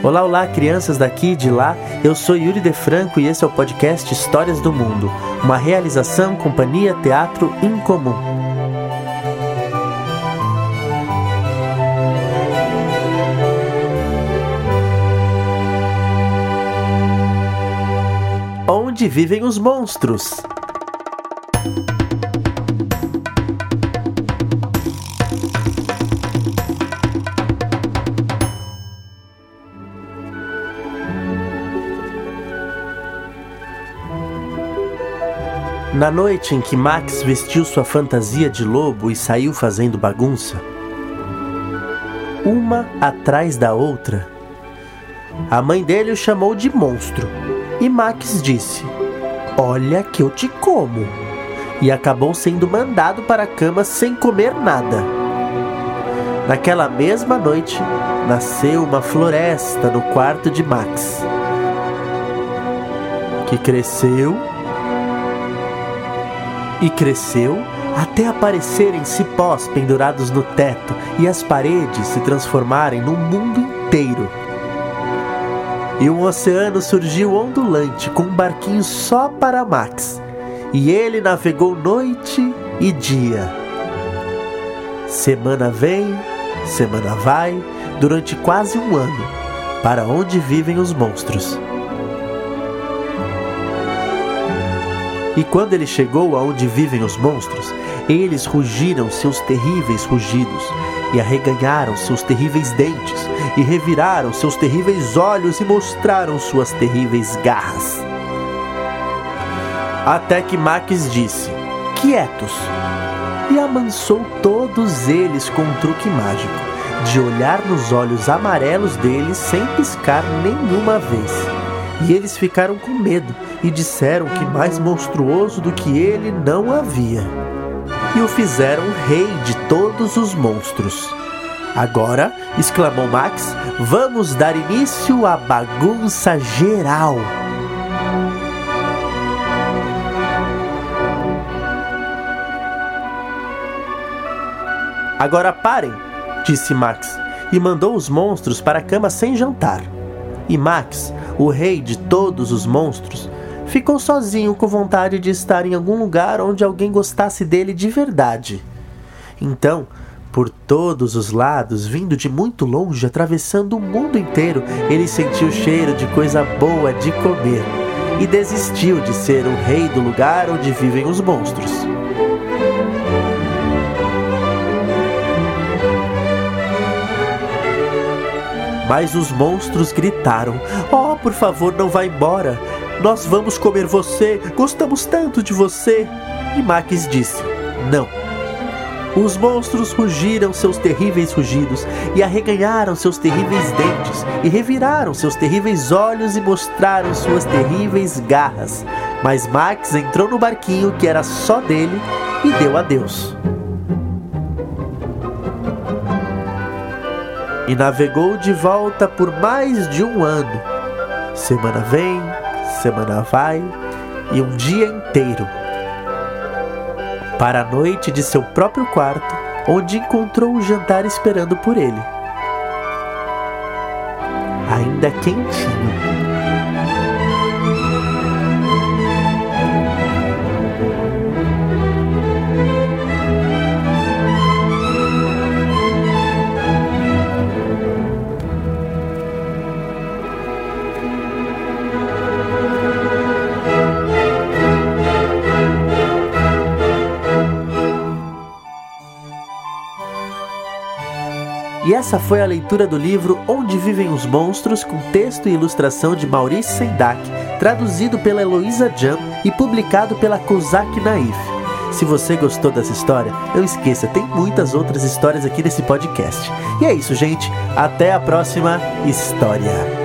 Olá, olá, crianças daqui e de lá. Eu sou Yuri De Franco e esse é o podcast Histórias do Mundo, uma realização Companhia Teatro Incomum. Onde vivem os monstros? Na noite em que Max vestiu sua fantasia de lobo e saiu fazendo bagunça, uma atrás da outra, a mãe dele o chamou de monstro e Max disse: Olha que eu te como! E acabou sendo mandado para a cama sem comer nada. Naquela mesma noite, nasceu uma floresta no quarto de Max, que cresceu e cresceu até aparecerem cipós pendurados no teto e as paredes se transformarem num mundo inteiro. E um oceano surgiu ondulante com um barquinho só para Max, e ele navegou noite e dia. Semana vem, semana vai, durante quase um ano, para onde vivem os monstros. E quando ele chegou aonde vivem os monstros, eles rugiram seus terríveis rugidos, e arreganharam seus terríveis dentes, e reviraram seus terríveis olhos e mostraram suas terríveis garras. Até que Max disse: Quietos! E amansou todos eles com um truque mágico, de olhar nos olhos amarelos deles sem piscar nenhuma vez. E eles ficaram com medo e disseram que mais monstruoso do que ele não havia. E o fizeram rei de todos os monstros. Agora, exclamou Max, vamos dar início à bagunça geral. Agora parem, disse Max, e mandou os monstros para a cama sem jantar. E Max, o rei de todos os monstros, ficou sozinho com vontade de estar em algum lugar onde alguém gostasse dele de verdade. Então, por todos os lados, vindo de muito longe, atravessando o mundo inteiro, ele sentiu o cheiro de coisa boa de comer e desistiu de ser o rei do lugar onde vivem os monstros. Mas os monstros gritaram: Oh, por favor, não vá embora! Nós vamos comer você, gostamos tanto de você. E Max disse: Não. Os monstros rugiram seus terríveis rugidos e arreganharam seus terríveis dentes e reviraram seus terríveis olhos e mostraram suas terríveis garras. Mas Max entrou no barquinho que era só dele e deu adeus. E navegou de volta por mais de um ano. Semana vem, semana vai e um dia inteiro para a noite de seu próprio quarto, onde encontrou o jantar esperando por ele. Ainda quentinho. E essa foi a leitura do livro Onde Vivem os Monstros, com texto e ilustração de Maurice Sendak, traduzido pela Heloísa Jam e publicado pela Kozak Naif. Se você gostou dessa história, não esqueça, tem muitas outras histórias aqui nesse podcast. E é isso, gente. Até a próxima história.